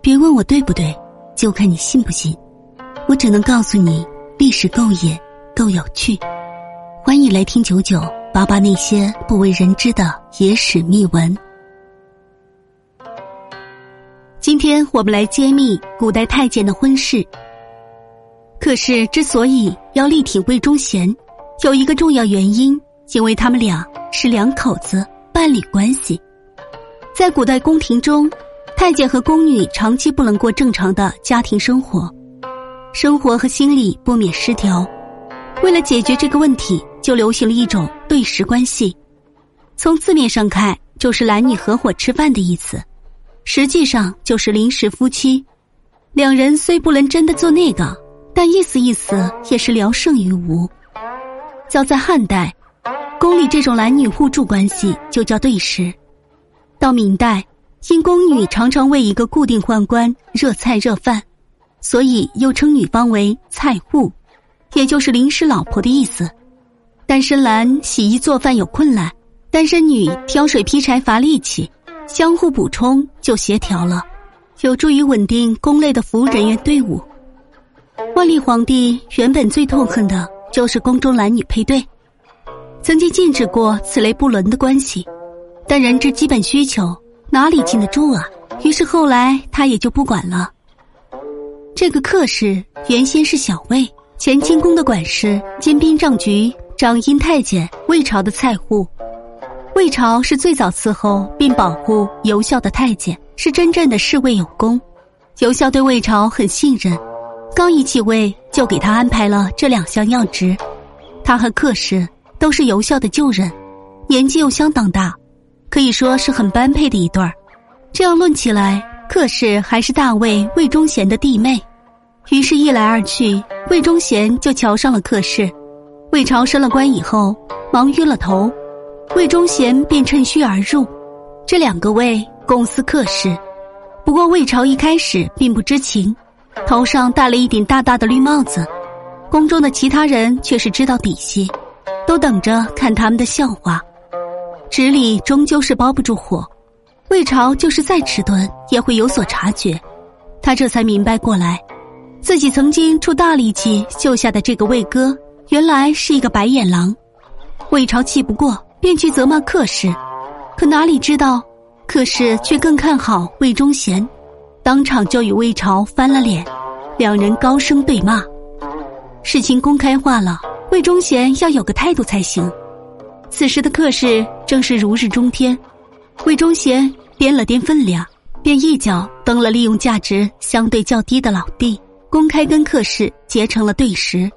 别问我对不对，就看你信不信。我只能告诉你，历史够野，够有趣。欢迎来听九九八八那些不为人知的野史秘闻。今天我们来揭秘古代太监的婚事。可是之所以要力挺魏忠贤，有一个重要原因，因为他们俩是两口子伴侣关系。在古代宫廷中。太监和宫女长期不能过正常的家庭生活，生活和心理不免失调。为了解决这个问题，就流行了一种对食关系。从字面上看，就是男女合伙吃饭的意思，实际上就是临时夫妻。两人虽不能真的做那个，但意思意思也是聊胜于无。早在汉代，宫里这种男女互助关系就叫对食。到明代。因宫女常常为一个固定宦官热菜热饭，所以又称女方为菜户，也就是临时老婆的意思。单身男洗衣做饭有困难，单身女挑水劈柴乏力气，相互补充就协调了，有助于稳定宫内的服务人员队伍。万历皇帝原本最痛恨的就是宫中男女配对，曾经禁止过此类不伦的关系，但人之基本需求。哪里禁得住啊？于是后来他也就不管了。这个客氏原先是小魏，乾清宫的管事兼兵帐局掌阴太监魏朝的菜户。魏朝是最早伺候并保护尤孝的太监，是真正的侍卫有功。尤孝对魏朝很信任，刚一继位就给他安排了这两项要职。他和客氏都是尤孝的旧人，年纪又相当大。可以说是很般配的一对儿，这样论起来，客氏还是大卫魏忠贤的弟妹。于是，一来二去，魏忠贤就瞧上了客氏。魏朝升了官以后，忙晕了头，魏忠贤便趁虚而入。这两个魏共司客氏，不过魏朝一开始并不知情，头上戴了一顶大大的绿帽子。宫中的其他人却是知道底细，都等着看他们的笑话。纸里终究是包不住火，魏朝就是再迟钝也会有所察觉。他这才明白过来，自己曾经出大力气救下的这个魏哥，原来是一个白眼狼。魏朝气不过，便去责骂客氏，可哪里知道，客氏却更看好魏忠贤，当场就与魏朝翻了脸，两人高声对骂。事情公开化了，魏忠贤要有个态度才行。此时的客氏正是如日中天，魏忠贤掂了掂分量，便一脚蹬了利用价值相对较低的老弟，公开跟客氏结成了对食。